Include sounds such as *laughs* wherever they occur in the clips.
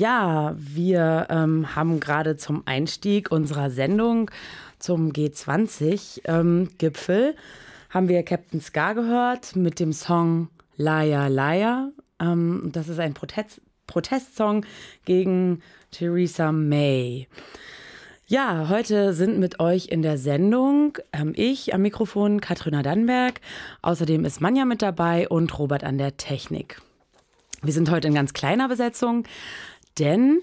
Ja, wir ähm, haben gerade zum Einstieg unserer Sendung zum G20-Gipfel haben wir Captain Ska gehört mit dem Song Liar Liar. Ähm, das ist ein Protest Protestsong gegen Theresa May. Ja, heute sind mit euch in der Sendung ähm, ich am Mikrofon, Katrina Dannberg. Außerdem ist Manja mit dabei und Robert an der Technik. Wir sind heute in ganz kleiner Besetzung, denn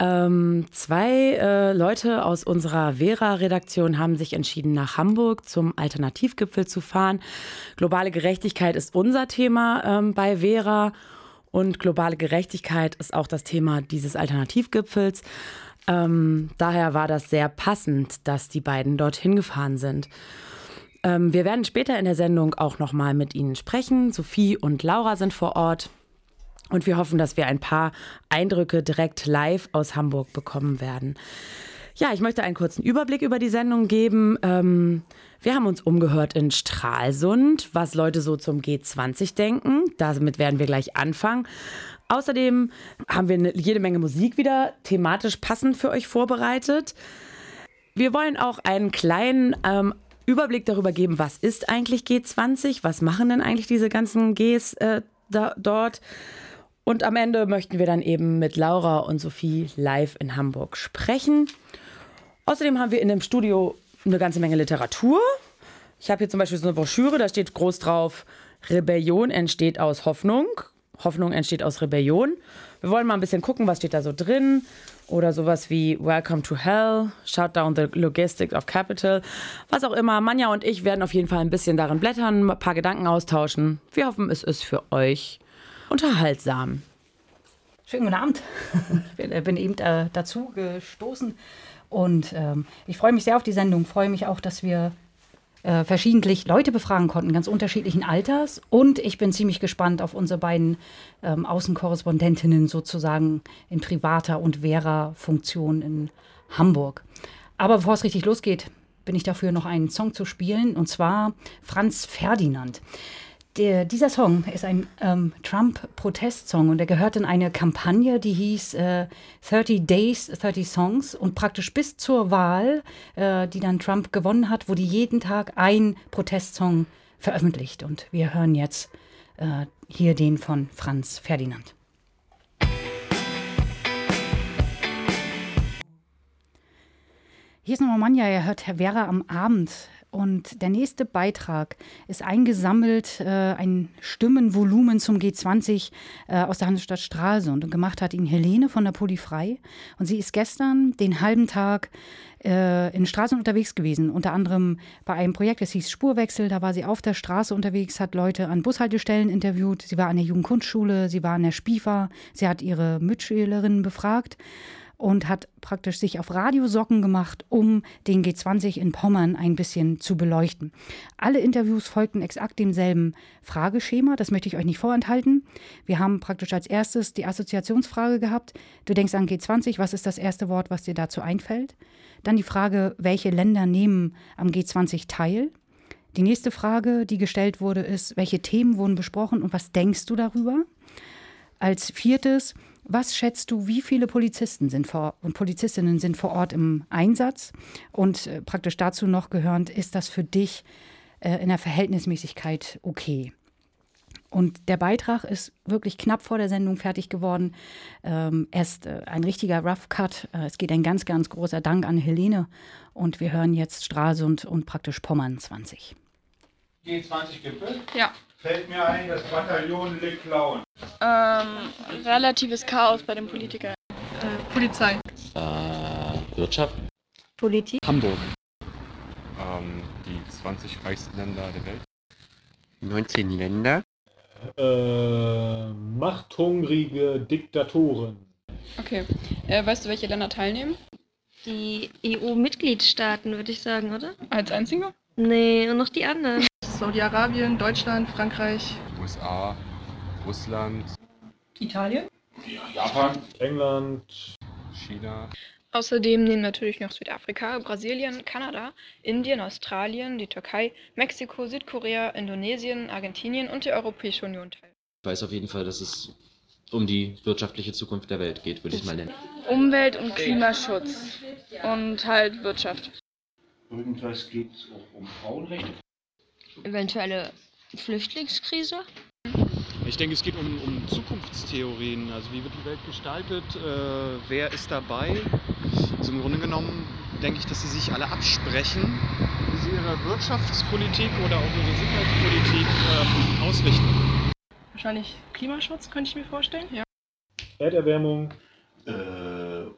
ähm, zwei äh, Leute aus unserer Vera-Redaktion haben sich entschieden, nach Hamburg zum Alternativgipfel zu fahren. Globale Gerechtigkeit ist unser Thema ähm, bei Vera und globale Gerechtigkeit ist auch das Thema dieses Alternativgipfels. Ähm, daher war das sehr passend, dass die beiden dorthin gefahren sind. Ähm, wir werden später in der Sendung auch noch mal mit ihnen sprechen. Sophie und Laura sind vor Ort. Und wir hoffen, dass wir ein paar Eindrücke direkt live aus Hamburg bekommen werden. Ja, ich möchte einen kurzen Überblick über die Sendung geben. Ähm, wir haben uns umgehört in Stralsund, was Leute so zum G20 denken. Damit werden wir gleich anfangen. Außerdem haben wir jede Menge Musik wieder thematisch passend für euch vorbereitet. Wir wollen auch einen kleinen ähm, Überblick darüber geben, was ist eigentlich G20, was machen denn eigentlich diese ganzen Gs äh, da, dort. Und am Ende möchten wir dann eben mit Laura und Sophie live in Hamburg sprechen. Außerdem haben wir in dem Studio eine ganze Menge Literatur. Ich habe hier zum Beispiel so eine Broschüre, da steht groß drauf, Rebellion entsteht aus Hoffnung. Hoffnung entsteht aus Rebellion. Wir wollen mal ein bisschen gucken, was steht da so drin. Oder sowas wie Welcome to Hell, Shut Down the Logistics of Capital. Was auch immer. Manja und ich werden auf jeden Fall ein bisschen darin blättern, ein paar Gedanken austauschen. Wir hoffen, es ist für euch unterhaltsam. Schönen guten Abend. *laughs* Ich bin, äh, eben äh, dazu gestoßen und ähm, ich freue mich sehr auf die Sendung. Freue mich auch, dass wir äh, verschiedentlich Leute befragen konnten, ganz unterschiedlichen Alters. Und ich bin ziemlich gespannt auf unsere beiden ähm, Außenkorrespondentinnen sozusagen in privater und Vera Funktion in Hamburg. Aber bevor es richtig losgeht, bin ich dafür noch einen Song zu spielen und zwar Franz Ferdinand. Der, dieser Song ist ein ähm, Trump-Protestsong und er gehört in eine Kampagne, die hieß äh, 30 Days, 30 Songs und praktisch bis zur Wahl, äh, die dann Trump gewonnen hat, wurde jeden Tag ein Protestsong veröffentlicht. Und wir hören jetzt äh, hier den von Franz Ferdinand. Hier ist nochmal Manja, er hört Herr Vera am Abend. Und der nächste Beitrag ist eingesammelt, äh, ein Stimmenvolumen zum G20 äh, aus der Handelsstadt Stralsund. Und gemacht hat ihn Helene von der Polifrei. Und sie ist gestern den halben Tag äh, in Stralsund unterwegs gewesen. Unter anderem bei einem Projekt, das hieß Spurwechsel. Da war sie auf der Straße unterwegs, hat Leute an Bushaltestellen interviewt. Sie war an der Jugendkunstschule, sie war an der Spifa. Sie hat ihre Mitschülerinnen befragt und hat praktisch sich auf Radiosocken gemacht, um den G20 in Pommern ein bisschen zu beleuchten. Alle Interviews folgten exakt demselben Frageschema, das möchte ich euch nicht vorenthalten. Wir haben praktisch als erstes die Assoziationsfrage gehabt. Du denkst an G20, was ist das erste Wort, was dir dazu einfällt? Dann die Frage, welche Länder nehmen am G20 teil? Die nächste Frage, die gestellt wurde, ist, welche Themen wurden besprochen und was denkst du darüber? Als viertes, was schätzt du, wie viele Polizisten sind vor, und Polizistinnen sind vor Ort im Einsatz? Und äh, praktisch dazu noch gehörend, ist das für dich äh, in der Verhältnismäßigkeit okay? Und der Beitrag ist wirklich knapp vor der Sendung fertig geworden. Ähm, er ist äh, ein richtiger Rough Cut. Äh, es geht ein ganz, ganz großer Dank an Helene. Und wir hören jetzt Stralsund und praktisch Pommern 20. G20-Gipfel? Ja. Fällt mir ein, das Bataillon Le Clown. Ähm, relatives Chaos bei den Politikern. Äh, Polizei. Äh, Wirtschaft. Politik. Hamburg. Ähm, die 20 reichsten Länder der Welt. 19 Länder. Äh, machthungrige Diktatoren. Okay. Äh, weißt du, welche Länder teilnehmen? Die EU-Mitgliedstaaten, würde ich sagen, oder? Als einziger? Nee, und noch die anderen. Saudi-Arabien, Deutschland, Frankreich. USA, Russland, Italien? Japan. England. China. Außerdem nehmen natürlich noch Südafrika, Brasilien, Kanada, Indien, Australien, die Türkei, Mexiko, Südkorea, Indonesien, Argentinien und die Europäische Union teil. Ich weiß auf jeden Fall, dass es um die wirtschaftliche Zukunft der Welt geht, würde ich mal nennen. Umwelt- und Klimaschutz und halt Wirtschaft. Irgendwas geht auch um Frauenrechte. Eventuelle Flüchtlingskrise? Ich denke, es geht um, um Zukunftstheorien. Also wie wird die Welt gestaltet? Äh, wer ist dabei? Also im Grunde genommen denke ich, dass sie sich alle absprechen, wie sie ihre Wirtschaftspolitik oder auch ihre Sicherheitspolitik ähm, ausrichten. Wahrscheinlich Klimaschutz, könnte ich mir vorstellen. Ja. Erderwärmung. Äh,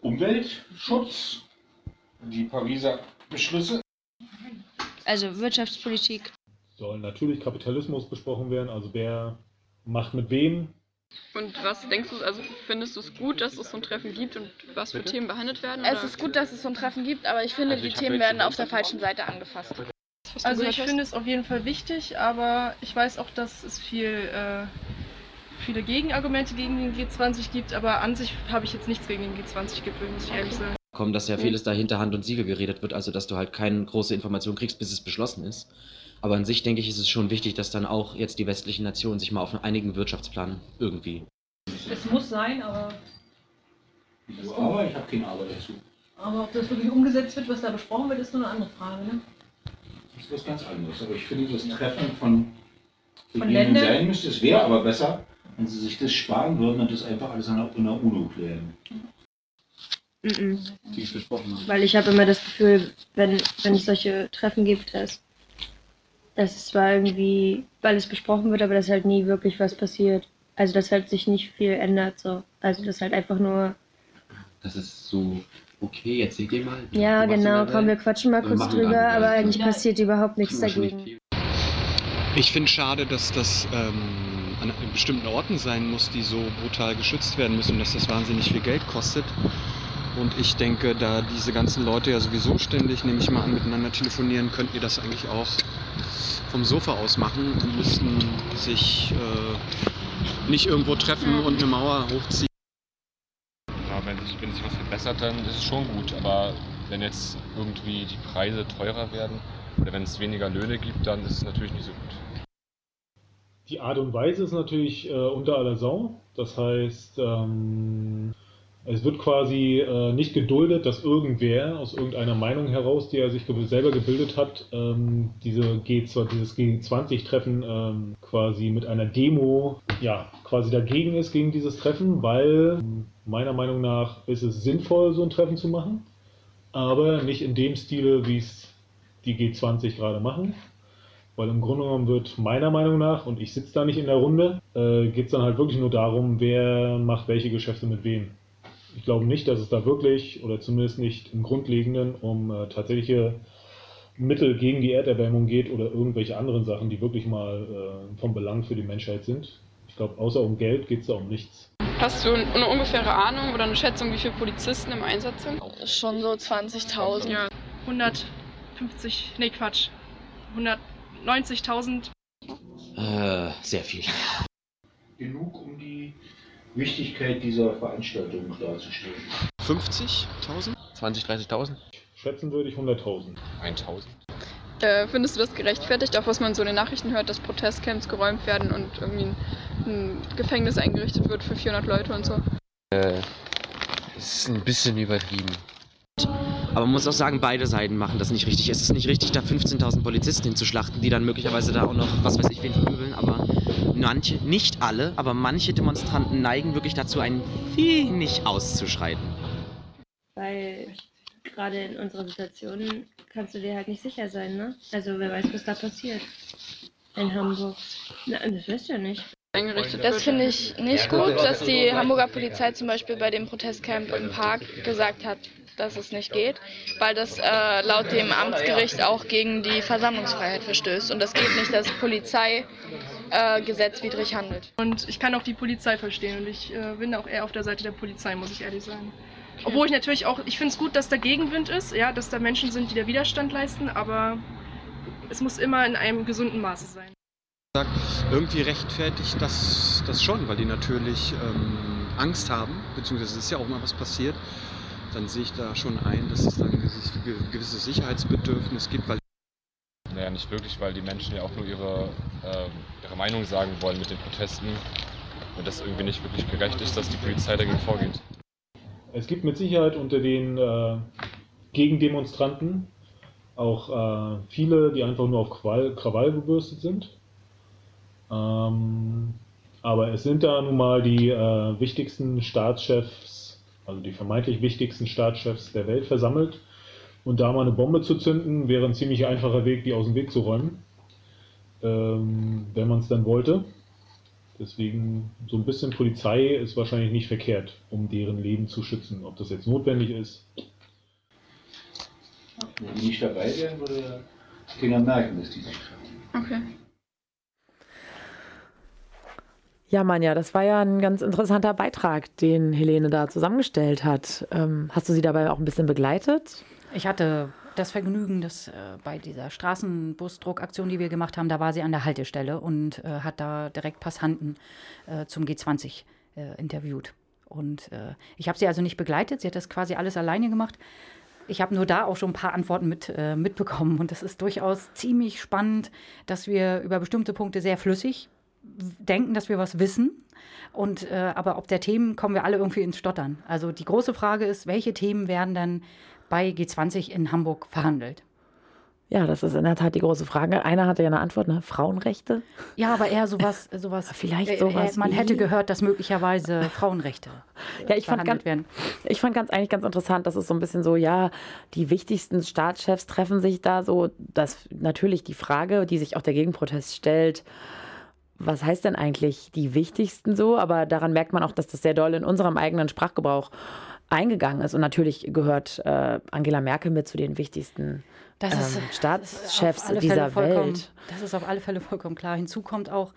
Umweltschutz. Die Pariser Beschlüsse. Also Wirtschaftspolitik. Soll natürlich Kapitalismus besprochen werden, also wer macht mit wem. Und was denkst du, also findest du es gut, dass es so ein Treffen gibt und was für Bitte? Themen behandelt werden? Es oder? ist gut, dass es so ein Treffen gibt, aber ich finde, Also die ich hab Themen werden auf der falschen Seite angefasst. Also gehört ich finde es auf jeden Fall wichtig, aber ich weiß auch, dass es viel, äh, viele Gegenargumente gegen den G20 gibt, aber an sich habe ich jetzt nichts gegen den G20-Gipfel, muss ich ehrlich sagen. Kommen, dass ja vieles da hinter Hand und Siegel geredet wird, also dass du halt keine große Information kriegst, bis es beschlossen ist. Aber an sich denke ich, ist es schon wichtig, dass dann auch jetzt die westlichen Nationen sich mal auf einen einigen Wirtschaftsplan irgendwie. Es muss sein, aber, Aber ich habe keine Arbeit dazu. aber ob das wirklich umgesetzt wird, was da besprochen wird, ist nur eine andere Frage. Ne? Das ist was ganz anderes. Aber ich finde, das Treffen von Von Ländern? sein müsste. Es wäre aber besser, wenn sie sich das sparen würden und das einfach alles in der, in der UNO klären. Mhm. Wie ich besprochen habe. Weil ich habe immer das Gefühl, wenn, wenn es solche Treffen gibt, dass, dass es zwar irgendwie, weil es besprochen wird, aber dass halt nie wirklich was passiert. Also dass halt sich nicht viel ändert so. Also das halt einfach nur. Das ist so, okay, jetzt seht ihr mal. Ja, genau, komm, wir quatschen mal kurz drüber, dann aber eigentlich passiert überhaupt nichts nicht dagegen. Ich finde schade, dass das ähm, an bestimmten Orten sein muss, die so brutal geschützt werden müssen, dass das wahnsinnig viel Geld kostet. Und ich denke, da diese ganzen Leute ja sowieso ständig, nehme ich mal an, miteinander telefonieren, könnt ihr das eigentlich auch vom Sofa aus machen und müssten sich äh, nicht irgendwo treffen und eine Mauer hochziehen. Ja, wenn sich, wenn sich was verbessert, dann ist es schon gut. Aber wenn jetzt irgendwie die Preise teurer werden oder wenn es weniger Löhne gibt, dann ist es natürlich nicht so gut. Die Art und Weise ist natürlich äh, unter aller Sau. Das heißt, ähm, es wird quasi äh, nicht geduldet, dass irgendwer aus irgendeiner Meinung heraus, die er sich ge selber gebildet hat, ähm, diese G2, dieses G20-Treffen ähm, quasi mit einer Demo ja, quasi dagegen ist gegen dieses Treffen, weil meiner Meinung nach ist es sinnvoll, so ein Treffen zu machen, aber nicht in dem Stile, wie es die G20 gerade machen. Weil im Grunde genommen wird meiner Meinung nach, und ich sitze da nicht in der Runde, äh, geht es dann halt wirklich nur darum, wer macht welche Geschäfte mit wem. Ich glaube nicht, dass es da wirklich, oder zumindest nicht im Grundlegenden, um äh, tatsächliche Mittel gegen die Erderwärmung geht oder irgendwelche anderen Sachen, die wirklich mal äh, vom Belang für die Menschheit sind. Ich glaube, außer um Geld geht es da um nichts. Hast du eine ungefähre Ahnung oder eine Schätzung, wie viele Polizisten im Einsatz sind? Schon so 20.000. Ja, 150, nee Quatsch, 190.000. Äh, sehr viel. Genug, um die Wichtigkeit dieser Veranstaltung darzustellen. 50.000? 20, 30.000? Schätzen würde ich 100.000. 1000. Äh, findest du das gerechtfertigt, auch was man so in den Nachrichten hört, dass Protestcamps geräumt werden und irgendwie ein, ein Gefängnis eingerichtet wird für 400 Leute und so? Äh, es ist ein bisschen übertrieben. Aber man muss auch sagen, beide Seiten machen das nicht richtig. Es ist nicht richtig, da 15.000 Polizisten hinzuschlachten, die dann möglicherweise da auch noch, was weiß ich, wen verübeln. Aber manche, nicht alle, aber manche Demonstranten neigen wirklich dazu, ein wenig auszuschreiten. Weil gerade in unserer Situation kannst du dir halt nicht sicher sein, ne? Also wer weiß, was da passiert. In Hamburg. Na, das weißt du ja nicht. Das finde ich nicht gut, dass die Hamburger Polizei zum Beispiel bei dem Protestcamp im Park gesagt hat, dass es nicht geht, weil das äh, laut dem Amtsgericht auch gegen die Versammlungsfreiheit verstößt. Und das geht nicht, dass Polizei äh, gesetzwidrig handelt. Und ich kann auch die Polizei verstehen und ich äh, bin auch eher auf der Seite der Polizei, muss ich ehrlich sagen. Obwohl ich natürlich auch, ich finde es gut, dass da Gegenwind ist, ja, dass da Menschen sind, die da Widerstand leisten, aber es muss immer in einem gesunden Maße sein. Irgendwie rechtfertigt das, das schon, weil die natürlich ähm, Angst haben, beziehungsweise es ist ja auch mal was passiert. Dann sehe ich da schon ein, dass es dann ein gewisses Sicherheitsbedürfnis gibt, weil naja, nicht wirklich, weil die Menschen ja auch nur ihre, äh, ihre Meinung sagen wollen mit den Protesten. Und das irgendwie nicht wirklich gerecht ist, dass die Polizei dagegen vorgeht. Es gibt mit Sicherheit unter den äh, Gegendemonstranten auch äh, viele, die einfach nur auf Krawall, Krawall gebürstet sind. Ähm, aber es sind da nun mal die äh, wichtigsten Staatschefs, also die vermeintlich wichtigsten Staatschefs der Welt versammelt. Und da mal eine Bombe zu zünden, wäre ein ziemlich einfacher Weg, die aus dem Weg zu räumen, ähm, wenn man es dann wollte. Deswegen so ein bisschen Polizei ist wahrscheinlich nicht verkehrt, um deren Leben zu schützen. Ob das jetzt notwendig ist. Wenn die nicht dabei wären, würde keiner merken, dass die sich Okay. Ja, Manja, das war ja ein ganz interessanter Beitrag, den Helene da zusammengestellt hat. Ähm, hast du sie dabei auch ein bisschen begleitet? Ich hatte das Vergnügen, dass äh, bei dieser Straßenbusdruckaktion, die wir gemacht haben, da war sie an der Haltestelle und äh, hat da direkt Passanten äh, zum G20 äh, interviewt. Und ich habe sie also nicht begleitet, sie hat das quasi alles alleine gemacht. Ich habe nur da auch schon ein paar Antworten mit, mitbekommen und das ist durchaus ziemlich spannend, dass wir über bestimmte Punkte sehr flüssig denken, dass wir was wissen. Und aber ob der Themen kommen wir alle irgendwie ins Stottern. Also die große Frage ist, welche Themen werden dann bei G20 in Hamburg verhandelt? Ja, das ist in der Tat die große Frage. Einer hatte ja eine Antwort, ne? Frauenrechte? Ja, aber eher sowas, *laughs* sowas. Vielleicht äh, sowas. Äh, man hätte gehört, dass möglicherweise *laughs* Frauenrechte. Ja, ich fand, ganz, werden. ich fand ganz eigentlich ganz interessant, dass es so ein bisschen so, ja, die wichtigsten Staatschefs treffen sich da so, dass natürlich die Frage, die sich auch der Gegenprotest stellt, was heißt denn eigentlich die wichtigsten so? Aber daran merkt man auch, dass das sehr doll in unserem eigenen Sprachgebrauch eingegangen ist. Und natürlich gehört äh, Angela Merkel mit zu den wichtigsten Das ist, ähm, das ist Staatschefs dieser Welt. Das ist auf alle Fälle vollkommen klar. Hinzu kommt auch,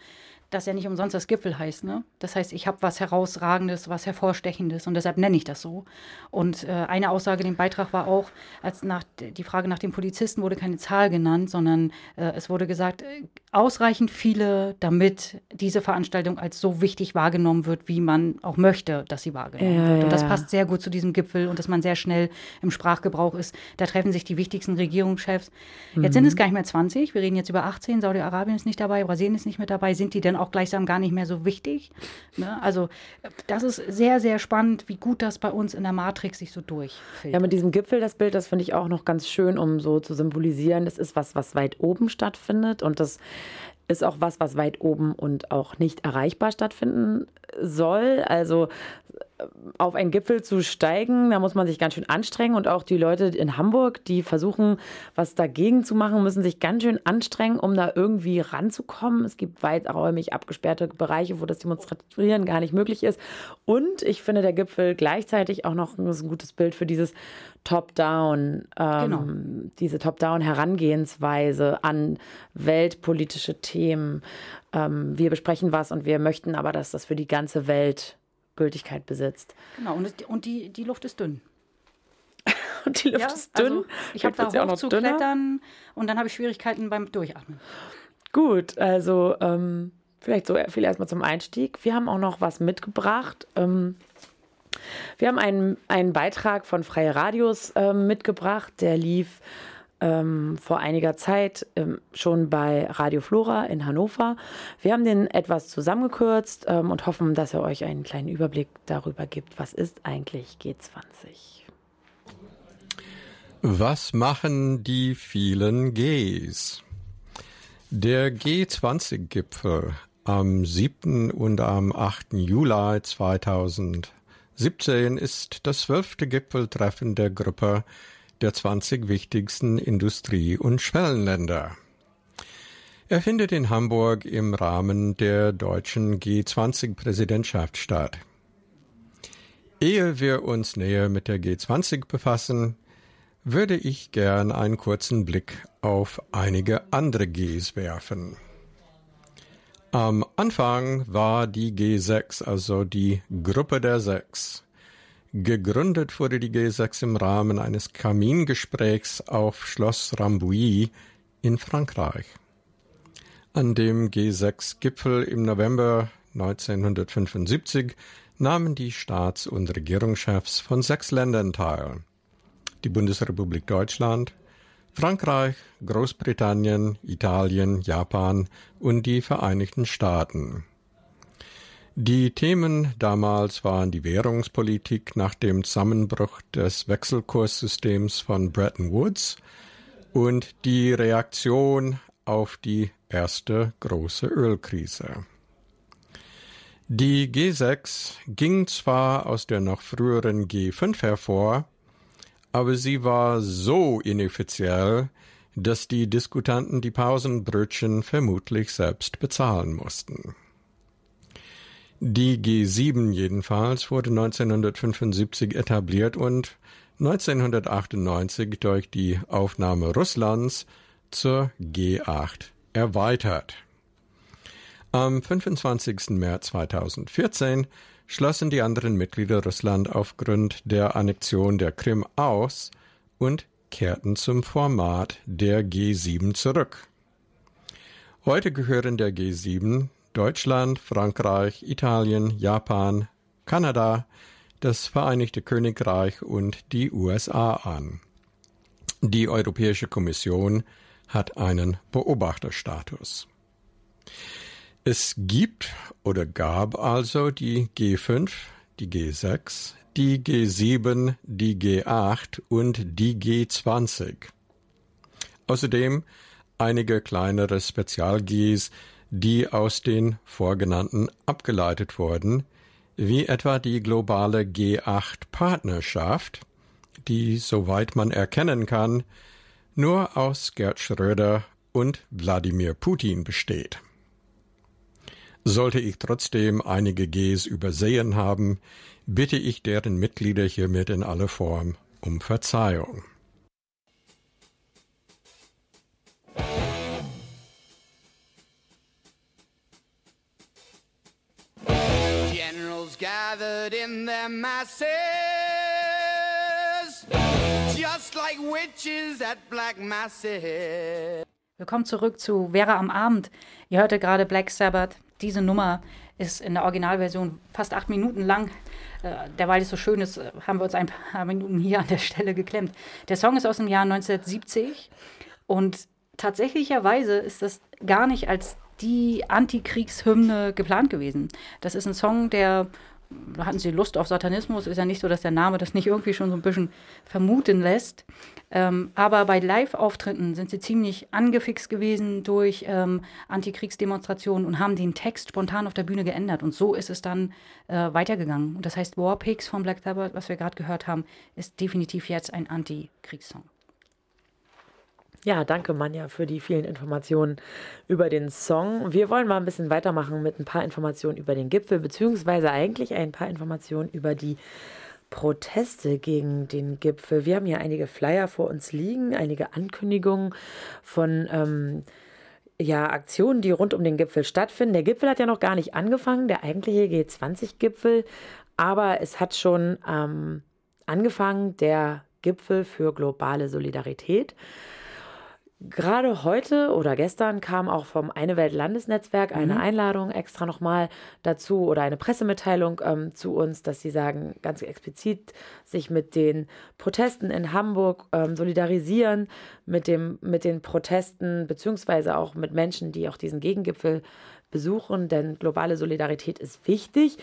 dass ja nicht umsonst das Gipfel heißt. Ne? Das heißt, ich habe was Herausragendes, was Hervorstechendes und deshalb nenne ich das so. Und äh, eine Aussage in dem Beitrag war auch, als nach die Frage nach den Polizisten wurde keine Zahl genannt, sondern äh, es wurde gesagt, äh, ausreichend viele, damit diese Veranstaltung als so wichtig wahrgenommen wird, wie man auch möchte, dass sie wahrgenommen Ja, wird. Und das passt sehr gut zu diesem Gipfel und dass man sehr schnell im Sprachgebrauch ist. Da treffen sich die wichtigsten Regierungschefs. Jetzt sind Mhm. es gar nicht mehr 20, wir reden jetzt über 18, Saudi-Arabien ist nicht dabei, Brasilien ist nicht mit dabei. Sind die denn auch gleichsam gar nicht mehr so wichtig? Ne? Also das ist sehr, sehr spannend, wie gut das bei uns in der Matrix sich so durchfiltert. Ja, mit diesem Gipfel, das Bild, das finde ich auch noch ganz schön, um so zu symbolisieren, das ist was, was weit oben stattfindet und das ist auch was, was weit oben und auch nicht erreichbar stattfinden soll. Also auf einen Gipfel zu steigen, da muss man sich ganz schön anstrengen und auch die Leute in Hamburg, die versuchen, was dagegen zu machen, müssen sich ganz schön anstrengen, um da irgendwie ranzukommen. Es gibt weiträumig abgesperrte Bereiche, wo das Demonstrieren gar nicht möglich ist. Und ich finde der Gipfel gleichzeitig auch noch ein gutes Bild für dieses Top-Down, ähm, Genau. diese Top-Down-Herangehensweise an weltpolitische Themen. Ähm, wir besprechen was und wir möchten aber, dass das für die ganze Welt Gültigkeit besitzt. Genau, und, es, und die, die Luft ist dünn. *laughs* Und die Luft Ja, ist dünn. Also ich habe da auch hoch noch zu dünner. klettern und dann habe ich Schwierigkeiten beim Durchatmen. Gut, also ähm, vielleicht so viel erstmal zum Einstieg. Wir haben auch noch was mitgebracht. Ähm, wir haben einen, einen Beitrag von Freie Radios ähm, mitgebracht, der lief ähm, vor einiger Zeit ähm, schon bei Radio Flora in Hannover. Wir haben den etwas zusammengekürzt ähm, und hoffen, dass er euch einen kleinen Überblick darüber gibt, was ist eigentlich G20. Was machen die vielen Gs? Der G20-Gipfel am 7. und am 8. Juli 2017 ist das zwölfte Gipfeltreffen der Gruppe der 20 wichtigsten Industrie- und Schwellenländer. Er findet in Hamburg im Rahmen der deutschen G20-Präsidentschaft statt. Ehe wir uns näher mit der G20 befassen, würde ich gern einen kurzen Blick auf einige andere Gs werfen. Am Anfang war die G6, also die Gruppe der Sechs. Gegründet wurde die G6 im Rahmen eines Kamingesprächs auf Schloss Rambouillet in Frankreich. An dem G6-Gipfel im November 1975 nahmen die Staats- und Regierungschefs von sechs Ländern teil. Die Bundesrepublik Deutschland, Frankreich, Großbritannien, Italien, Japan und die Vereinigten Staaten. Die Themen damals waren die Währungspolitik nach dem Zusammenbruch des Wechselkurssystems von Bretton Woods und die Reaktion auf die erste große Ölkrise. Die G6 ging zwar aus der noch früheren G5 hervor, aber sie war so inoffiziell, dass die Diskutanten die Pausenbrötchen vermutlich selbst bezahlen mussten. Die G7 jedenfalls wurde 1975 etabliert und 1998 durch die Aufnahme Russlands zur G8 erweitert. Am 25. März 2014 schlossen die anderen Mitglieder Russland aufgrund der Annexion der Krim aus und kehrten zum Format der G7 zurück. Heute gehören der G7 Deutschland, Frankreich, Italien, Japan, Kanada, das Vereinigte Königreich und die USA an. Die Europäische Kommission hat einen Beobachterstatus. Es gibt oder gab also die G5, die G6, die G7, die G8 und die G20. Außerdem einige kleinere Spezial-Gs, die aus den vorgenannten abgeleitet wurden, wie etwa die globale G8-Partnerschaft, die, soweit man erkennen kann, nur aus Gerd Schröder und Wladimir Putin besteht. Sollte ich trotzdem einige Gs übersehen haben, bitte ich deren Mitglieder hiermit in aller Form um Verzeihung. Gathered in their masses, just like witches at black masses. Willkommen zurück zu Vera am Abend. Ihr hörte gerade Black Sabbath. Diese Nummer ist in der Originalversion fast acht Minuten lang. Äh, derweil es so schön ist, äh, haben wir uns ein paar Minuten hier an der Stelle geklemmt. Der Song ist aus dem Jahr 1970 und tatsächlicherweise ist das gar nicht als die Antikriegshymne geplant gewesen. Das ist ein Song, der hatten sie Lust auf Satanismus. Ist ja nicht so, dass der Name das nicht irgendwie schon so ein bisschen vermuten lässt. Ähm, aber bei Live-Auftritten sind sie ziemlich angefixt gewesen durch ähm, Antikriegsdemonstrationen und haben den Text spontan auf der Bühne geändert. Und so ist es dann äh, weitergegangen. Und das heißt, Warpigs von Black Sabbath, was wir gerade gehört haben, ist definitiv jetzt ein Antikriegssong. Ja, danke Manja für die vielen Informationen über den Song. Wir wollen mal ein bisschen weitermachen mit ein paar Informationen über den Gipfel, beziehungsweise eigentlich ein paar Informationen über die Proteste gegen den Gipfel. Wir haben hier einige Flyer vor uns liegen, einige Ankündigungen von ähm, ja, Aktionen, die rund um den Gipfel stattfinden. Der Gipfel hat ja noch gar nicht angefangen, der eigentliche G20-Gipfel, aber es hat schon ähm, angefangen, der Gipfel für globale Solidarität. Gerade heute oder gestern kam auch vom Eine Welt Landesnetzwerk eine Mhm. Einladung extra nochmal dazu oder eine Pressemitteilung ähm, zu uns, dass sie sagen, ganz explizit sich mit den Protesten in Hamburg ähm, solidarisieren, mit, dem, mit den Protesten, beziehungsweise auch mit Menschen, die auch diesen Gegengipfel besuchen, denn globale Solidarität ist wichtig.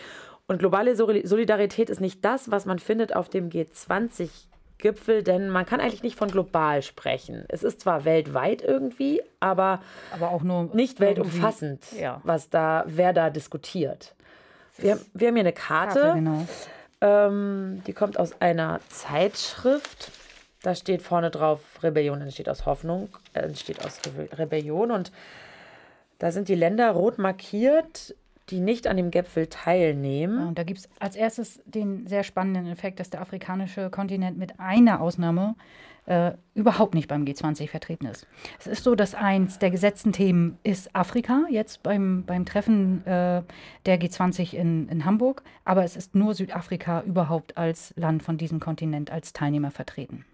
Und globale Soli- Solidarität ist nicht das, was man findet auf dem G20 Gipfel, denn man kann eigentlich nicht von global sprechen. Es ist zwar weltweit irgendwie, aber, aber auch nur nicht weltumfassend, ja. was da, wer da diskutiert. Wir, wir haben hier eine Karte, Karte, genau. ähm, die kommt aus einer Zeitschrift. Da steht vorne drauf, Rebellion entsteht aus Hoffnung, äh, entsteht aus Rebe Rebellion und da sind die Länder rot markiert. Die nicht an dem Gipfel teilnehmen. Und da gibt es als erstes den sehr spannenden Effekt, dass der afrikanische Kontinent mit einer Ausnahme äh, überhaupt nicht beim G20 vertreten ist. Es ist so, dass eins der gesetzten Themen ist Afrika, jetzt beim, beim Treffen äh, der G20 in, in Hamburg, aber es ist nur Südafrika überhaupt als Land von diesem Kontinent als Teilnehmer vertreten.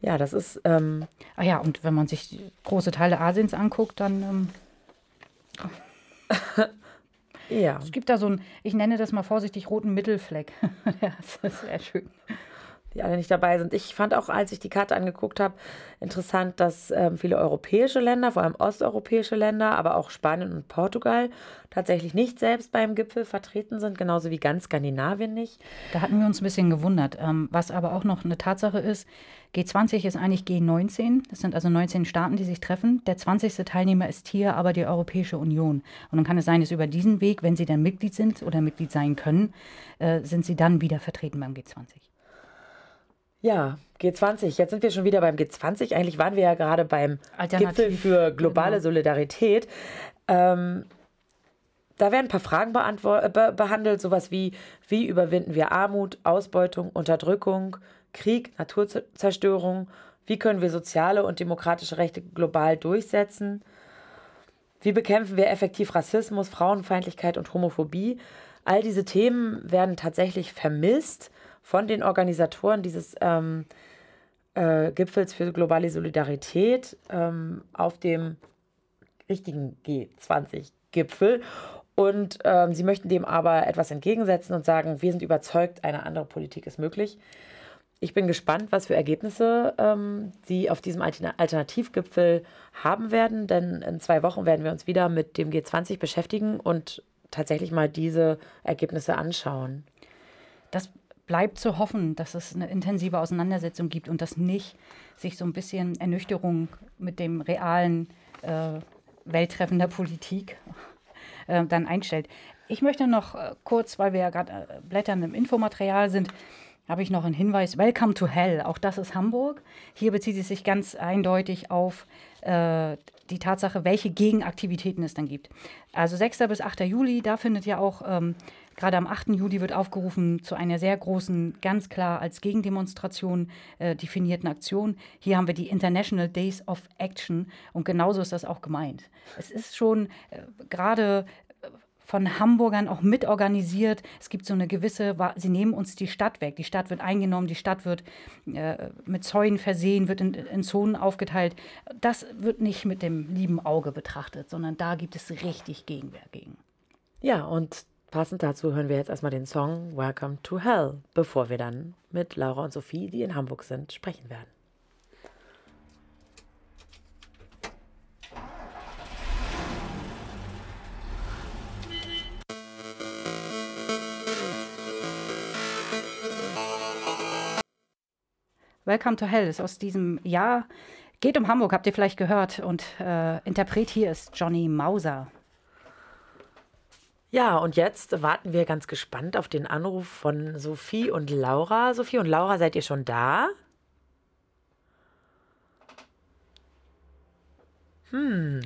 Ja, das ist. Ähm ah ja, und wenn man sich große Teile Asiens anguckt, dann. Ähm *laughs* ja. Es gibt da so einen, ich nenne das mal vorsichtig, roten Mittelfleck. *laughs* das ist sehr schön die alle nicht dabei sind. Ich fand auch, als ich die Karte angeguckt habe, interessant, dass ähm, viele europäische Länder, vor allem osteuropäische Länder, aber auch Spanien und Portugal tatsächlich nicht selbst beim Gipfel vertreten sind, genauso wie ganz Skandinavien nicht. Da hatten wir uns ein bisschen gewundert. Ähm, was aber auch noch eine Tatsache ist, G20 ist eigentlich G19, das sind also 19 Staaten, die sich treffen. Der 20. Teilnehmer ist hier aber die Europäische Union. Und dann kann es sein, dass über diesen Weg, wenn sie dann Mitglied sind oder Mitglied sein können, äh, sind sie dann wieder vertreten beim G20. Ja, G20. Jetzt sind wir schon wieder beim G20. Eigentlich waren wir ja gerade beim Gipfel für globale genau. Solidarität. Ähm, da werden ein paar Fragen be behandelt, sowas wie, wie überwinden wir Armut, Ausbeutung, Unterdrückung, Krieg, Naturzerstörung, wie können wir soziale und demokratische Rechte global durchsetzen, wie bekämpfen wir effektiv Rassismus, Frauenfeindlichkeit und Homophobie. All diese Themen werden tatsächlich vermisst von den Organisatoren dieses ähm, äh, Gipfels für globale Solidarität ähm, auf dem richtigen G20-Gipfel. Und ähm, sie möchten dem aber etwas entgegensetzen und sagen, wir sind überzeugt, eine andere Politik ist möglich. Ich bin gespannt, was für Ergebnisse ähm, sie auf diesem Alternativgipfel haben werden, denn in zwei Wochen werden wir uns wieder mit dem G20 beschäftigen und tatsächlich mal diese Ergebnisse anschauen. Das bleibt zu hoffen, dass es eine intensive Auseinandersetzung gibt und dass nicht sich so ein bisschen Ernüchterung mit dem realen äh, Welttreffen der Politik *laughs* äh, dann einstellt. Ich möchte noch äh, kurz, weil wir ja gerade äh, blättern im Infomaterial sind, habe ich noch einen Hinweis. Welcome to Hell, auch das ist Hamburg. Hier bezieht es sich ganz eindeutig auf äh, die Tatsache, welche Gegenaktivitäten es dann gibt. Also 6. bis 8. Juli, da findet ja auch ähm, Gerade am 8. Juli wird aufgerufen zu einer sehr großen, ganz klar als Gegendemonstration äh, definierten Aktion. Hier haben wir die International Days of Action und genauso ist das auch gemeint. Es ist schon äh, gerade von Hamburgern auch mitorganisiert. Es gibt so eine gewisse, sie nehmen uns die Stadt weg. Die Stadt wird eingenommen, die Stadt wird äh, mit Zäunen versehen, wird in, in, Zonen aufgeteilt. Das wird nicht mit dem lieben Auge betrachtet, sondern da gibt es richtig Gegenwehr gegen. Ja, und Passend dazu hören wir jetzt erstmal den Song Welcome to Hell, bevor wir dann mit Laura und Sophie, die in Hamburg sind, sprechen werden. Welcome to Hell ist aus diesem Jahr. Geht um Hamburg, habt ihr vielleicht gehört. Und äh, Interpret hier ist Johnny Mauser. Ja, und jetzt warten wir ganz gespannt auf den Anruf von Sophie und Laura. Sophie und Laura, seid ihr schon da? Hm.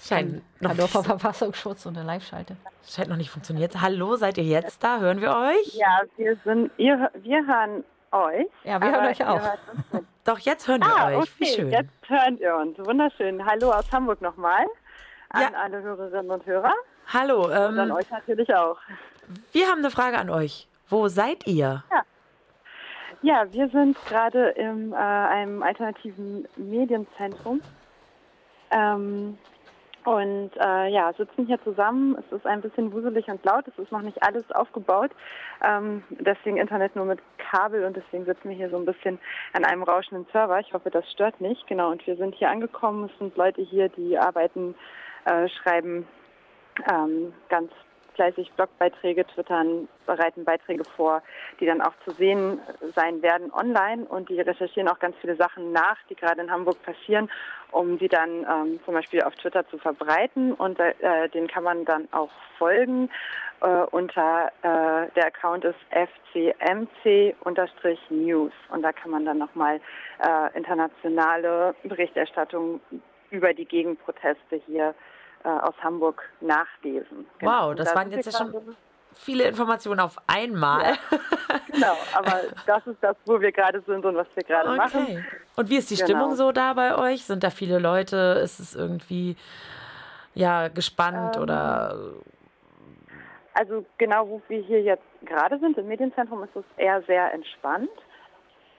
Scheint noch Hallo, Frau Verfassungsschutz und der Live-Schalte. Scheint noch nicht funktioniert. Hallo, seid ihr jetzt da? Hören wir euch? Ja, wir sind, ihr, wir hören euch. Ja, wir hören euch auch. Doch, jetzt hören wir ah, euch. Okay, Wie schön. Jetzt hören wir uns. Wunderschön. Hallo aus Hamburg nochmal an ja. alle Hörerinnen und Hörer. Hallo. Ähm, und an euch natürlich auch. Wir haben eine Frage an euch. Wo seid ihr? Ja, ja wir sind gerade in äh, einem alternativen Medienzentrum. Ähm, und äh, ja, sitzen hier zusammen. Es ist ein bisschen wuselig und laut. Es ist noch nicht alles aufgebaut. Ähm, deswegen Internet nur mit Kabel und deswegen sitzen wir hier so ein bisschen an einem rauschenden Server. Ich hoffe, das stört nicht. Genau. Und wir sind hier angekommen. Es sind Leute hier, die arbeiten, äh, schreiben ähm, ganz fleißig Blogbeiträge twittern, bereiten Beiträge vor, die dann auch zu sehen sein werden online. Und die recherchieren auch ganz viele Sachen nach, die gerade in Hamburg passieren, um sie dann ähm, zum Beispiel auf Twitter zu verbreiten. Und äh, den kann man dann auch folgen äh, unter äh, der Account ist fcmc-news und da kann man dann nochmal äh, internationale Berichterstattung über die Gegenproteste hier äh, aus Hamburg nachlesen. Wow, Und das da waren jetzt ja schon viele Informationen auf einmal. Genau, aber *laughs* das ist das, wo wir gerade sind und was wir gerade Okay. machen. Und wie ist die Genau. Stimmung so da bei euch? Sind da viele Leute? Ist es irgendwie ja gespannt Ähm, oder Also genau, wo wir hier jetzt gerade sind, im Medienzentrum, ist es eher sehr entspannt.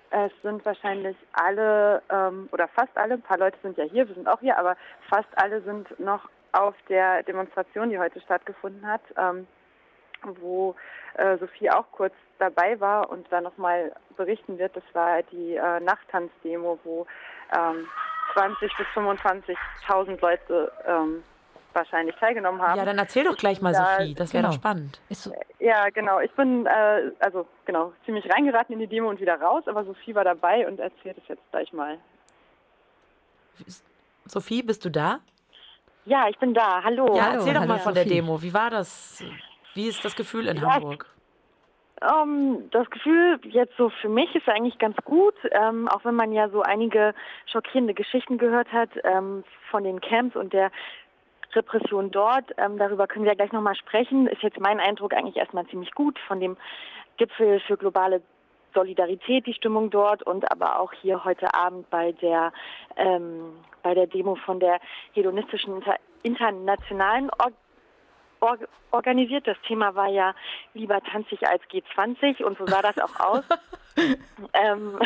Es sind wahrscheinlich alle ähm, oder fast alle, ein paar Leute sind ja hier, wir sind auch hier, aber fast alle sind noch auf der Demonstration, die heute stattgefunden hat, ähm, wo äh, Sophie auch kurz dabei war und da nochmal berichten wird. Das war die äh, Nachttanzdemo, wo ähm, 20 bis 25.000 Leute ähm, wahrscheinlich teilgenommen haben. Ja, dann erzähl doch gleich mal, Da- Sophie. Das wäre genau. doch spannend. Ja, genau. Ich bin äh, also genau ziemlich reingeraten in die Demo und wieder raus, aber Sophie war dabei und erzählt es jetzt gleich mal. Sophie, bist du da? Ja, ich bin da. Hallo. ja, erzähl doch mal von der Demo. Wie war das? Wie ist das Gefühl in Ja, Hamburg? Ähm, das Gefühl jetzt so für mich ist eigentlich ganz gut, ähm, auch wenn man ja so einige schockierende Geschichten gehört hat ähm, von den Camps und der Repression dort. Ähm, darüber können wir ja gleich nochmal sprechen. Ist jetzt mein Eindruck eigentlich erstmal ziemlich gut von dem Gipfel für globale Solidarität, die Stimmung dort und aber auch hier heute Abend bei der ähm, bei der Demo von der hedonistischen Inter internationalen Or Or organisiert. Das Thema war ja lieber tanzig als G20 und so sah das auch aus. *laughs* ähm,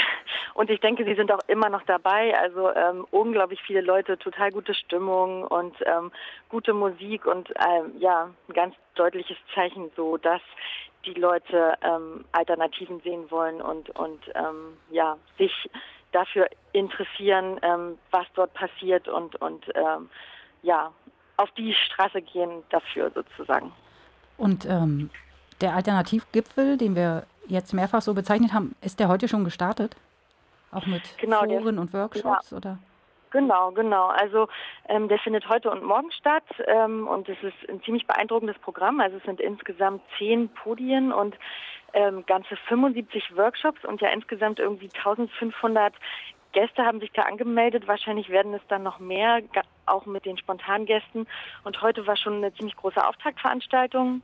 und ich denke, sie sind auch immer noch dabei. Also ähm, unglaublich viele Leute, total gute Stimmung und ähm, gute Musik und ähm, ja, ein ganz deutliches Zeichen, so dass die Leute ähm, Alternativen sehen wollen und und ähm, ja sich dafür interessieren, was dort passiert und und ja auf die Straße gehen dafür sozusagen. Und ähm, der Alternativgipfel, den wir jetzt mehrfach so bezeichnet haben, ist der heute schon gestartet? Auch mit Genau, der- Foren und Workshops? Oder? Genau, genau. Also ähm, der findet heute und morgen statt ähm, und es ist ein ziemlich beeindruckendes Programm. Also es sind insgesamt zehn Podien und ähm, ganze 75 Workshops und ja insgesamt irgendwie 1500 Gäste haben sich da angemeldet. Wahrscheinlich werden es dann noch mehr, auch mit den Spontangästen. Und heute war schon eine ziemlich große Auftaktveranstaltung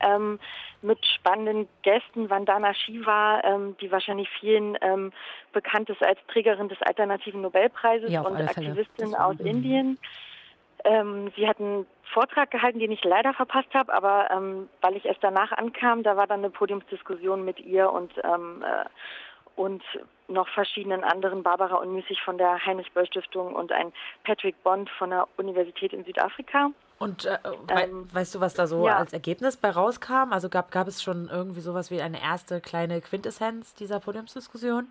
ähm, mit spannenden Gästen. Vandana Shiva, ähm, die wahrscheinlich vielen ähm, bekannt ist als Trägerin des alternativen Nobelpreises Ja, und. Aktivistin aus Indien. Ähm, sie hat einen Vortrag gehalten, den ich leider verpasst habe, aber ähm, weil ich erst danach ankam, da war dann eine Podiumsdiskussion mit ihr und ähm, äh, und noch verschiedenen anderen, Barbara Unmüßig von der Heinrich-Böll-Stiftung und ein Patrick Bond von der Universität in Südafrika. Und äh, wei weißt du, was da so ja. als Ergebnis bei rauskam? Also gab, gab es schon irgendwie sowas wie eine erste kleine Quintessenz dieser Podiumsdiskussion?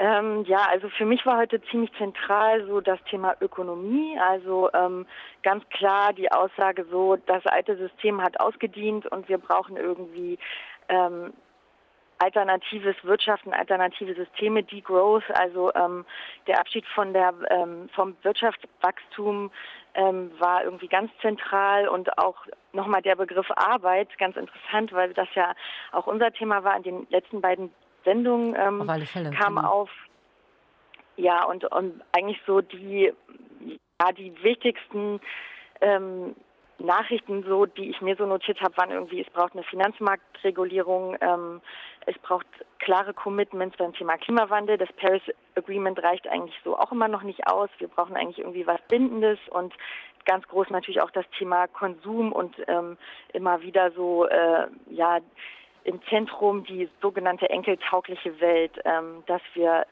Ähm, ja, also für mich war heute ziemlich zentral so das Thema Ökonomie. Also ähm, ganz klar die Aussage so, das alte System hat ausgedient und wir brauchen irgendwie ähm, alternatives Wirtschaften, alternative Systeme, Degrowth, also ähm, der Abschied von der ähm, vom Wirtschaftswachstum ähm, war irgendwie ganz zentral und auch nochmal der Begriff Arbeit ganz interessant, weil das ja auch unser Thema war in den letzten beiden Sendungen ähm, Auf alle Fälle, kam genau. auf ja und, und eigentlich so die ja die wichtigsten ähm, Nachrichten, so die ich mir so notiert habe, waren irgendwie, es braucht eine Finanzmarktregulierung, ähm, es braucht klare Commitments beim Thema Klimawandel. Das Paris Agreement reicht eigentlich so auch immer noch nicht aus. Wir brauchen eigentlich irgendwie was Bindendes und ganz groß natürlich auch das Thema Konsum und ähm, immer wieder so äh, ja im Zentrum die sogenannte enkeltaugliche Welt, ähm, dass wir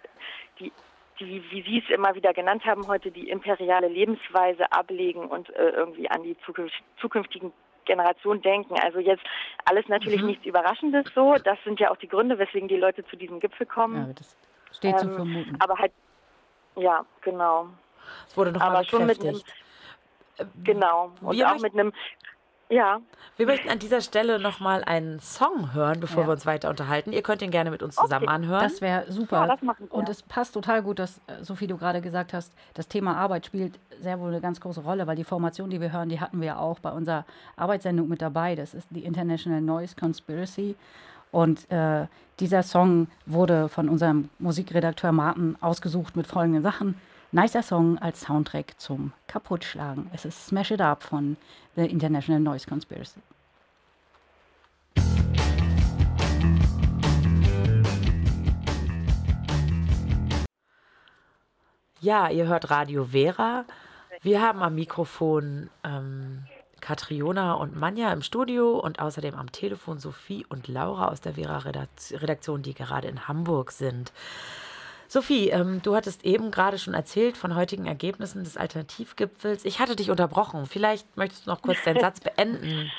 die die, wie Sie es immer wieder genannt haben heute, die imperiale Lebensweise ablegen und äh, irgendwie an die zukünft, zukünftigen Generationen denken. Also jetzt alles natürlich Mhm. nichts Überraschendes so. Das sind ja auch die Gründe, weswegen die Leute zu diesem Gipfel kommen. Ja, das steht zu Ähm, vermuten. Aber halt, ja, genau. Es wurde noch mal schon mit einem, bekräftigt. genau. Und wir auch mit einem, ja. Wir möchten an dieser Stelle nochmal einen Song hören, bevor Ja. wir uns weiter unterhalten. Ihr könnt ihn gerne mit uns zusammen anhören. Das wäre super. Ja, das machen wir. Und es passt total gut, dass, äh, Sophie, du gerade gesagt hast, das Thema Arbeit spielt sehr wohl eine ganz große Rolle, weil die Formation, die wir hören, die hatten wir auch bei unserer Arbeitssendung mit dabei. Das ist die International Noise Conspiracy. Und äh, dieser Song wurde von unserem Musikredakteur Martin ausgesucht mit folgenden Sachen. Nicer Song als Soundtrack zum Kaputtschlagen. Es ist Smash It Up von The International Noise Conspiracy. Ja, ihr hört Radio Vera. Wir haben am Mikrofon ähm, Katriona und Manja im Studio und außerdem am Telefon Sophie und Laura aus der Vera-Redaktion, die gerade in Hamburg sind. Sophie, ähm, du hattest eben gerade schon erzählt von heutigen Ergebnissen des Alternativgipfels. Ich hatte dich unterbrochen. Vielleicht möchtest du noch kurz deinen Satz beenden.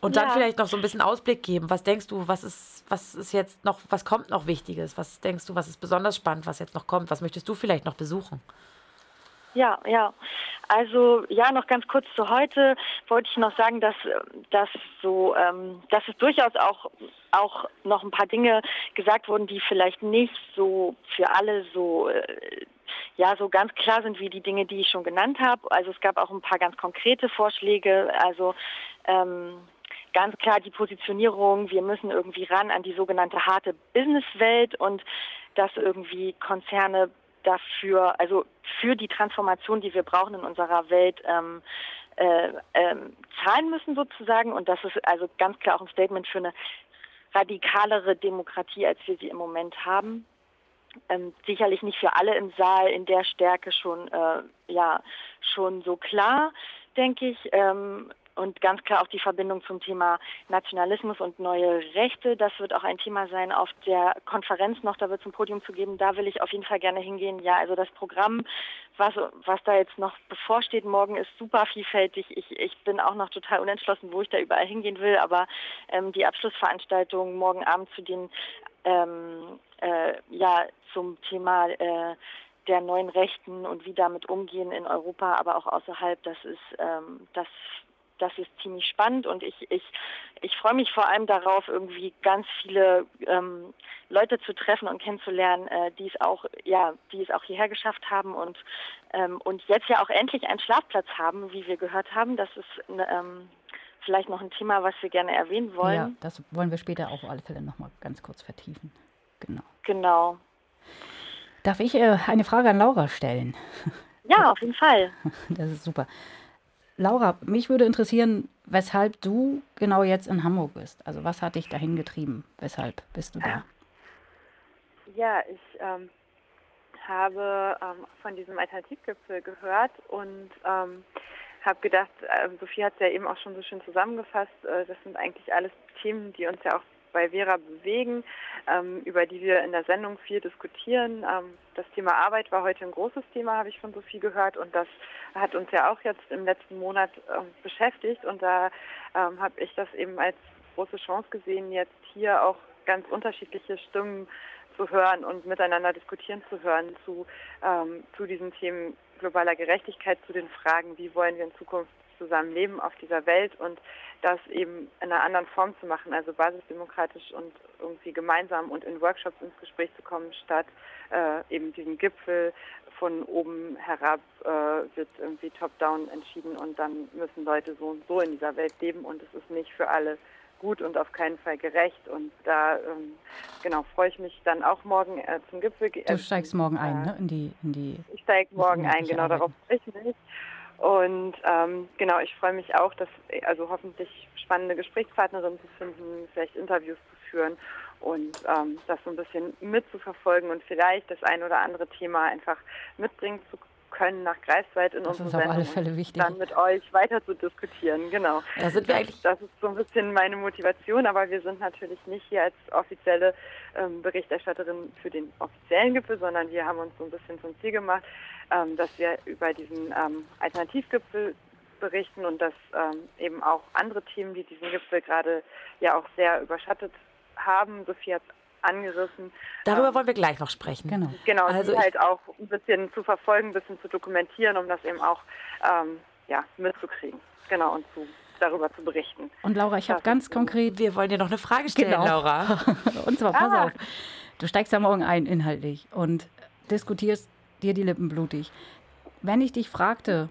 Und dann Ja. vielleicht noch so ein bisschen Ausblick geben. Was denkst du, was ist, was ist jetzt noch, was kommt noch Wichtiges? Was denkst du, was ist besonders spannend, was jetzt noch kommt? Was möchtest du vielleicht noch besuchen? Ja, ja. Also ja, noch ganz kurz zu heute wollte ich noch sagen, dass dass so, ähm, dass es durchaus auch auch noch ein paar Dinge gesagt wurden, die vielleicht nicht so für alle so äh, ja so ganz klar sind wie die Dinge, die ich schon genannt habe. Also es gab auch ein paar ganz konkrete Vorschläge. Also ähm, ganz klar die Positionierung, wir müssen irgendwie ran an die sogenannte harte Businesswelt und dass irgendwie Konzerne dafür, also für die Transformation, die wir brauchen in unserer Welt, ähm, äh, ähm, zahlen müssen sozusagen. Und das ist also ganz klar auch ein Statement für eine radikalere Demokratie, als wir sie im Moment haben. Ähm, sicherlich nicht für alle im Saal in der Stärke schon, äh, ja, schon so klar, denke ich. Ähm, und ganz klar auch die Verbindung zum Thema Nationalismus und neue Rechte. Das wird auch ein Thema sein auf der Konferenz noch, da wird es ein Podium zu geben. Da will ich auf jeden Fall gerne hingehen. Ja, also das Programm, was, was da jetzt noch bevorsteht morgen, ist super vielfältig. Ich, ich bin auch noch total unentschlossen, wo ich da überall hingehen will. Aber ähm, die Abschlussveranstaltung morgen Abend zu den, ähm, äh, ja, zum Thema äh, der neuen Rechten und wie damit umgehen in Europa, aber auch außerhalb, das ist, ähm, das das ist ziemlich spannend und ich, ich, ich freue mich vor allem darauf, irgendwie ganz viele ähm, Leute zu treffen und kennenzulernen, äh, die es auch, ja, die es auch hierher geschafft haben und, ähm, und jetzt ja auch endlich einen Schlafplatz haben, wie wir gehört haben. Das ist ne, ähm, vielleicht noch ein Thema, was wir gerne erwähnen wollen. Ja, das wollen wir später auf alle Fälle nochmal ganz kurz vertiefen. Genau. Genau. Darf ich äh, eine Frage an Laura stellen? Ja, auf jeden Fall. *laughs* Das ist super. Laura, mich würde interessieren, weshalb du genau jetzt in Hamburg bist. Also was hat dich dahin getrieben? Weshalb bist du da? Ja, ich ähm, habe ähm, von diesem Alternativgipfel gehört und ähm, habe gedacht, ähm, Sophie hat es ja eben auch schon so schön zusammengefasst, äh, das sind eigentlich alles Themen, die uns ja auch bei Vera bewegen, ähm, über die wir in der Sendung viel diskutieren. Ähm, das Thema Arbeit war heute ein großes Thema, habe ich von Sophie gehört und das hat uns ja auch jetzt im letzten Monat ähm, beschäftigt und da ähm, habe ich das eben als große Chance gesehen, jetzt hier auch ganz unterschiedliche Stimmen zu hören und miteinander diskutieren zu hören zu, ähm, zu diesen Themen globaler Gerechtigkeit, zu den Fragen, wie wollen wir in Zukunft zusammen leben auf dieser Welt und das eben in einer anderen Form zu machen, also basisdemokratisch und irgendwie gemeinsam und in Workshops ins Gespräch zu kommen, statt äh, eben diesen Gipfel von oben herab äh, wird irgendwie top-down entschieden und dann müssen Leute so und so in dieser Welt leben und es ist nicht für alle gut und auf keinen Fall gerecht. Und da ähm, genau freue ich mich dann auch morgen äh, zum Gipfel. Du steigst morgen ein, ne? In die, in die Ich steige morgen ein, genau Arbeiten. darauf freue ich mich. Und ähm, genau, ich freue mich auch, dass also hoffentlich spannende Gesprächspartnerinnen zu finden, vielleicht Interviews zu führen und ähm, das so ein bisschen mitzuverfolgen und vielleicht das ein oder andere Thema einfach mitbringen zu können nach Greifswald in Das unsere Sendung alle Fälle wichtig. dann mit euch weiter zu diskutieren. Genau. Da sind wir das, eigentlich- das ist so ein bisschen meine Motivation, aber wir sind natürlich nicht hier als offizielle ähm, Berichterstatterin für den offiziellen Gipfel, sondern wir haben uns so ein bisschen zum Ziel gemacht, ähm, dass wir über diesen ähm, Alternativgipfel berichten und dass ähm, eben auch andere Themen, die diesen Gipfel gerade ja auch sehr überschattet haben, Sophie hat angerissen, Darüber wollen wir gleich noch sprechen. Genau. Genau, Also die halt auch ein bisschen zu verfolgen, ein bisschen zu dokumentieren, um das eben auch ähm, ja, mitzukriegen. Genau, und zu, darüber zu berichten. Und Laura, ich habe ganz konkret. Wir wollen dir noch eine Frage stellen, genau. Laura. *laughs* und zwar, pass Ah. auf. Du steigst ja morgen ein, inhaltlich, und diskutierst dir die Lippen blutig. Wenn ich dich fragte,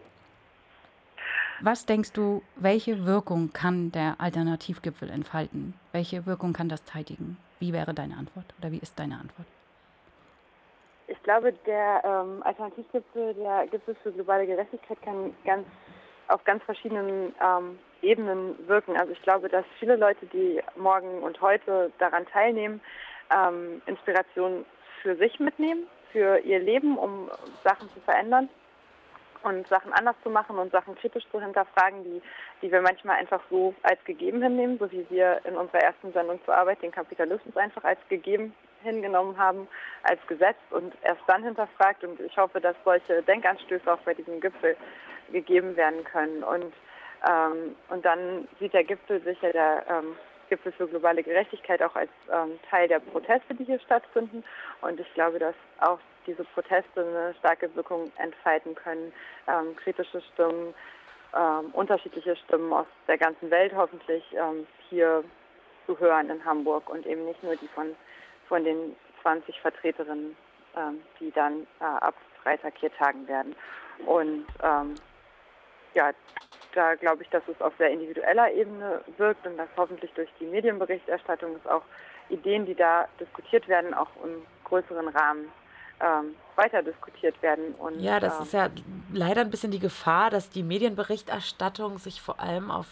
was denkst du, welche Wirkung kann der Alternativgipfel entfalten? Welche Wirkung kann das zeitigen? Wie wäre deine Antwort oder wie ist deine Antwort? Ich glaube, der ähm, Alternativgipfel, der Gipfel für globale Gerechtigkeit kann ganz auf ganz verschiedenen ähm, Ebenen wirken. Also ich glaube, dass viele Leute, die morgen und heute daran teilnehmen, ähm, Inspiration für sich mitnehmen, für ihr Leben, um Sachen zu verändern und Sachen anders zu machen und Sachen kritisch zu hinterfragen, die, die wir manchmal einfach so als gegeben hinnehmen, so wie wir in unserer ersten Sendung zur Arbeit den Kapitalismus einfach als gegeben hingenommen haben, als Gesetz und erst dann hinterfragt. Und ich hoffe, dass solche Denkanstöße auch bei diesem Gipfel gegeben werden können. Und, ähm, und dann sieht der Gipfel sicher der ähm, Gipfel für globale Gerechtigkeit auch als ähm, Teil der Proteste, die hier stattfinden. Und ich glaube, dass auch diese Proteste eine starke Wirkung entfalten können. Ähm, kritische Stimmen, ähm, unterschiedliche Stimmen aus der ganzen Welt hoffentlich ähm, hier zu hören in Hamburg und eben nicht nur die von, von den 20 Vertreterinnen, ähm, die dann äh, ab Freitag hier tagen werden. Und ähm, ja, da glaube ich, dass es auf sehr individueller Ebene wirkt und dass hoffentlich durch die Medienberichterstattung es auch Ideen, die da diskutiert werden, auch im größeren Rahmen ähm, weiter diskutiert werden. Und, Ja, das ähm, ist ja leider ein bisschen die Gefahr, dass die Medienberichterstattung sich vor allem auf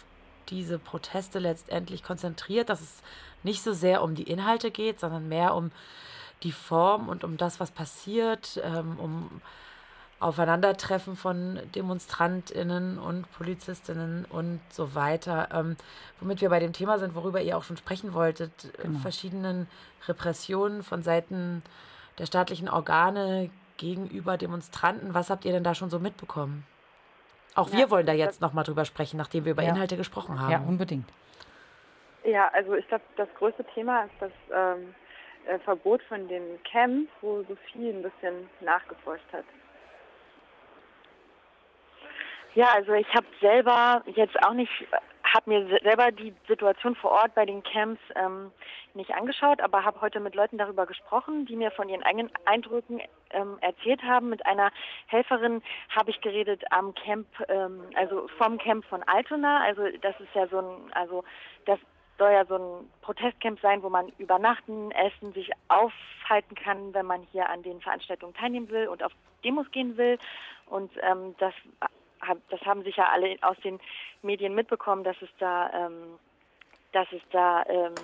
diese Proteste letztendlich konzentriert, dass es nicht so sehr um die Inhalte geht, sondern mehr um die Form und um das, was passiert, ähm, um Aufeinandertreffen von DemonstrantInnen und PolizistInnen und so weiter. Ähm, womit wir bei dem Thema sind, worüber ihr auch schon sprechen wolltet, äh, Genau. verschiedenen Repressionen von Seiten der staatlichen Organe gegenüber Demonstranten. Was habt ihr denn da schon so mitbekommen? Auch wir Ja, wollen da jetzt nochmal drüber sprechen, nachdem wir über Ja. Inhalte gesprochen haben. Ja, unbedingt. Ja, also ich glaube, das größte Thema ist das ähm, äh, Verbot von den Camps, wo Sophie ein bisschen nachgeforscht hat. Ja, also ich habe selber jetzt auch nicht, habe mir se- selber die Situation vor Ort bei den Camps ähm, nicht angeschaut, aber habe heute mit Leuten darüber gesprochen, die mir von ihren eigenen Eindrücken ähm, erzählt haben. Mit einer Helferin habe ich geredet am Camp, ähm, also vom Camp von Altona. Also das ist ja so ein, also das soll ja so ein Protestcamp sein, wo man übernachten, essen, sich aufhalten kann, wenn man hier an den Veranstaltungen teilnehmen will und auf Demos gehen will. Und ähm, das, das haben sicher alle aus den Medien mitbekommen, dass es da, ähm, dass es da ähm,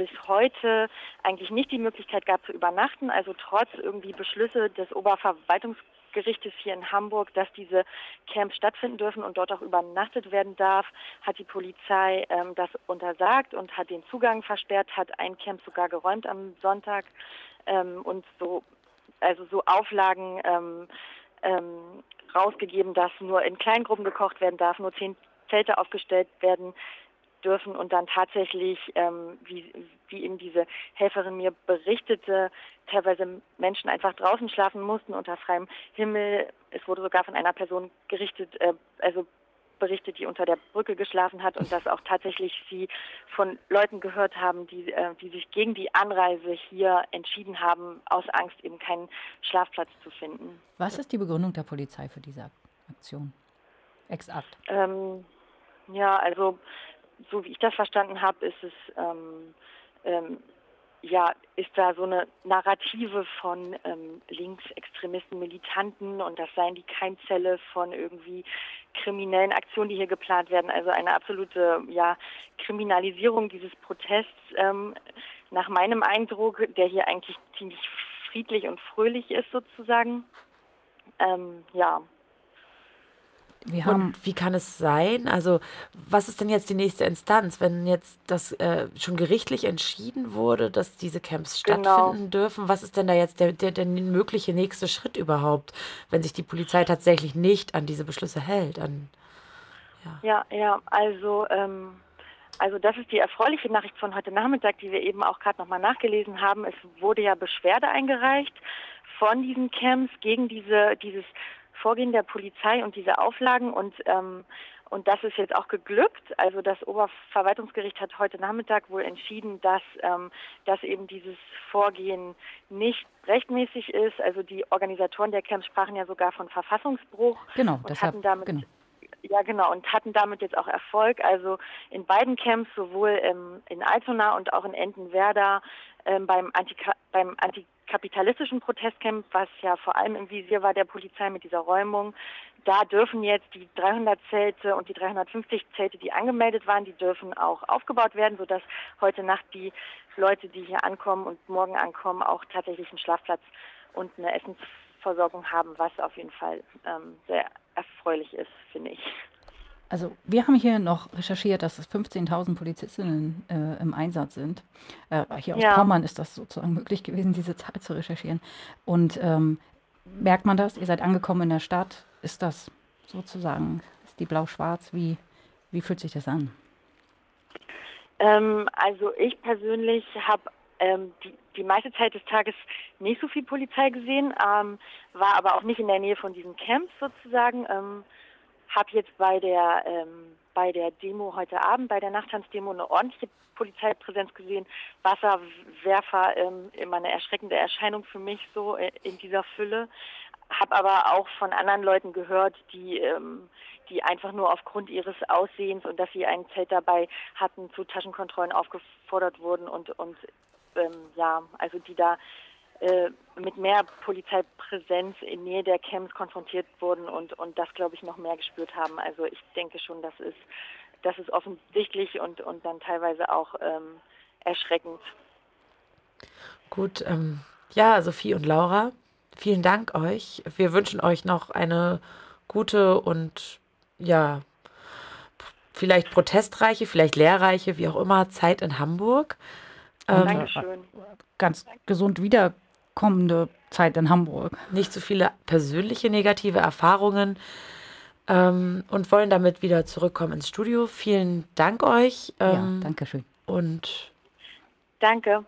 bis heute eigentlich nicht die Möglichkeit gab zu übernachten. Also trotz irgendwie Beschlüsse des Oberverwaltungsgerichtes hier in Hamburg, dass diese Camps stattfinden dürfen und dort auch übernachtet werden darf, hat die Polizei ähm, das untersagt und hat den Zugang versperrt, hat ein Camp sogar geräumt am Sonntag ähm, und so, also so Auflagen ähm, ähm, rausgegeben, dass nur in Kleingruppen gekocht werden darf, nur zehn Zelte aufgestellt werden dürfen und dann tatsächlich, ähm, wie, wie eben diese Helferin mir berichtete, teilweise Menschen einfach draußen schlafen mussten unter freiem Himmel. Es wurde sogar von einer Person gerichtet, äh, also berichtet, die unter der Brücke geschlafen hat und dass auch tatsächlich sie von Leuten gehört haben, die, äh, die sich gegen die Anreise hier entschieden haben, aus Angst eben keinen Schlafplatz zu finden. Was ist die Begründung der Polizei für diese Aktion? Ex-Akt. Ähm, ja, also so wie ich das verstanden habe, ist es ähm, ähm, ja ist da so eine Narrative von ähm, Linksextremisten, Militanten und das seien die Keimzelle von irgendwie kriminellen Aktionen, die hier geplant werden. Also eine absolute ja Kriminalisierung dieses Protests ähm, nach meinem Eindruck, der hier eigentlich ziemlich friedlich und fröhlich ist sozusagen. Ähm, ja. Wir haben Und wie kann es sein? Also, was ist denn jetzt die nächste Instanz, wenn jetzt das äh, schon gerichtlich entschieden wurde, dass diese Camps Genau. stattfinden dürfen? Was ist denn da jetzt der, der, der mögliche nächste Schritt überhaupt, wenn sich die Polizei tatsächlich nicht an diese Beschlüsse hält? An, Ja, ja, also, ähm, also das ist die erfreuliche Nachricht von heute Nachmittag, die wir eben auch gerade nochmal nachgelesen haben. Es wurde ja Beschwerde eingereicht von diesen Camps gegen diese, dieses Vorgehen der Polizei und diese Auflagen und ähm, und das ist jetzt auch geglückt. Also das Oberverwaltungsgericht hat heute Nachmittag wohl entschieden, dass, ähm, dass eben dieses Vorgehen nicht rechtmäßig ist. Also die Organisatoren der Camps sprachen ja sogar von Verfassungsbruch Genau, und deshalb, hatten damit genau. ja, genau, und hatten damit jetzt auch Erfolg. Also in beiden Camps, sowohl ähm, in Altona und auch in Entenwerder, ähm, beim, Antika beim kapitalistischen Protestcamp, was ja vor allem im Visier war der Polizei mit dieser Räumung, da dürfen jetzt die 300 Zelte und die 350 Zelte, die angemeldet waren, die dürfen auch aufgebaut werden, sodass heute Nacht die Leute, die hier ankommen und morgen ankommen, auch tatsächlich einen Schlafplatz und eine Essensversorgung haben, was auf jeden Fall ähm, sehr erfreulich ist, finde ich. Also wir haben hier noch recherchiert, dass es 15.000 Polizistinnen äh, im Einsatz sind. Äh, hier aus Ja. Pommern ist das sozusagen *laughs* möglich gewesen, diese Zahl zu recherchieren. Und ähm, merkt man das? Ihr seid angekommen in der Stadt. Ist das sozusagen, ist die blau-schwarz? Wie, wie fühlt sich das an? Ähm, also ich persönlich habe ähm, die, die meiste Zeit des Tages nicht so viel Polizei gesehen, ähm, war aber auch nicht in der Nähe von diesen Camps sozusagen. Habe jetzt bei der ähm, bei der Demo heute Abend, bei der Nachttanzdemo, eine ordentliche Polizeipräsenz gesehen. Wasserwerfer ähm, immer eine erschreckende Erscheinung für mich so äh, in dieser Fülle. Habe aber auch von anderen Leuten gehört, die ähm, die einfach nur aufgrund ihres Aussehens und dass sie ein Zelt dabei hatten, zu Taschenkontrollen aufgefordert wurden und und ähm, ja, also die da äh, mit mehr Polizeipräsenz in Nähe der Camps konfrontiert wurden und, und das, glaube ich, noch mehr gespürt haben. Also ich denke schon, das ist, das ist offensichtlich und, und dann teilweise auch ähm, erschreckend. Gut, ähm, ja, Sophie und Laura, vielen Dank euch. Wir wünschen euch noch eine gute und ja, vielleicht protestreiche, vielleicht lehrreiche, wie auch immer, Zeit in Hamburg. Ähm, Dankeschön. Ganz gesund wiederkommende Zeit in Hamburg. Nicht so viele persönliche negative Erfahrungen ähm, und wollen damit wieder zurückkommen ins Studio. Vielen Dank euch. Ja, Ähm, danke schön. Und Danke.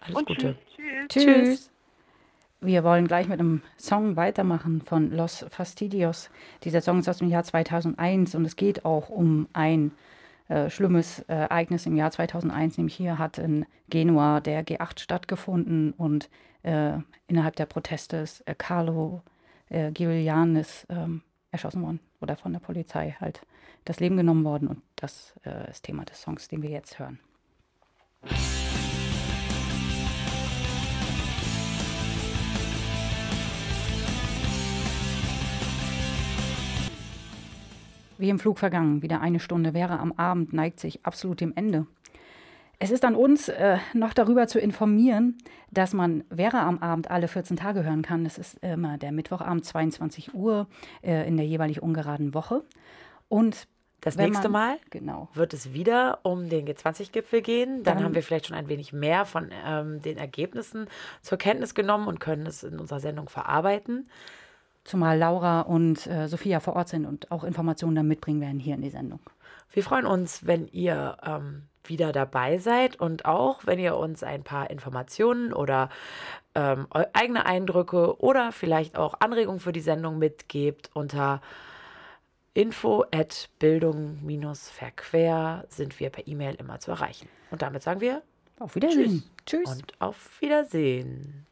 alles Und Gute. tschüss. Tschüss. Wir wollen gleich mit einem Song weitermachen von Los Fastidios. Dieser Song ist aus dem Jahr 2001 und es geht auch um ein äh, schlimmes äh, Ereignis im Jahr 2001. Nämlich hier hat in Genua der G8 stattgefunden und äh, innerhalb der Proteste ist Carlo äh, Giulianis ähm, erschossen worden oder von der Polizei halt das Leben genommen worden. Und das ist Thema des Songs, den wir jetzt hören. Wie im Flug vergangen, wieder eine Stunde wäre am Abend, neigt sich absolut dem Ende. Es ist an uns, äh, noch darüber zu informieren, dass man Vera am Abend alle 14 Tage hören kann. Das ist immer der Mittwochabend, 22 Uhr, äh, in der jeweilig ungeraden Woche. Und Das nächste man- Mal genau. wird es wieder um den G20-Gipfel gehen. Dann, Dann- haben wir vielleicht schon ein wenig mehr von ähm, den Ergebnissen zur Kenntnis genommen und können es in unserer Sendung verarbeiten. Zumal Laura und äh, Sophia vor Ort sind und auch Informationen dann mitbringen werden hier in die Sendung. Wir freuen uns, wenn ihr ähm, wieder dabei seid und auch, wenn ihr uns ein paar Informationen oder ähm, eigene Eindrücke oder vielleicht auch Anregungen für die Sendung mitgebt unter info at bildung-verquer sind wir per E-Mail immer zu erreichen. Und damit sagen wir Auf Wiedersehen. Tschüss. Und auf Wiedersehen.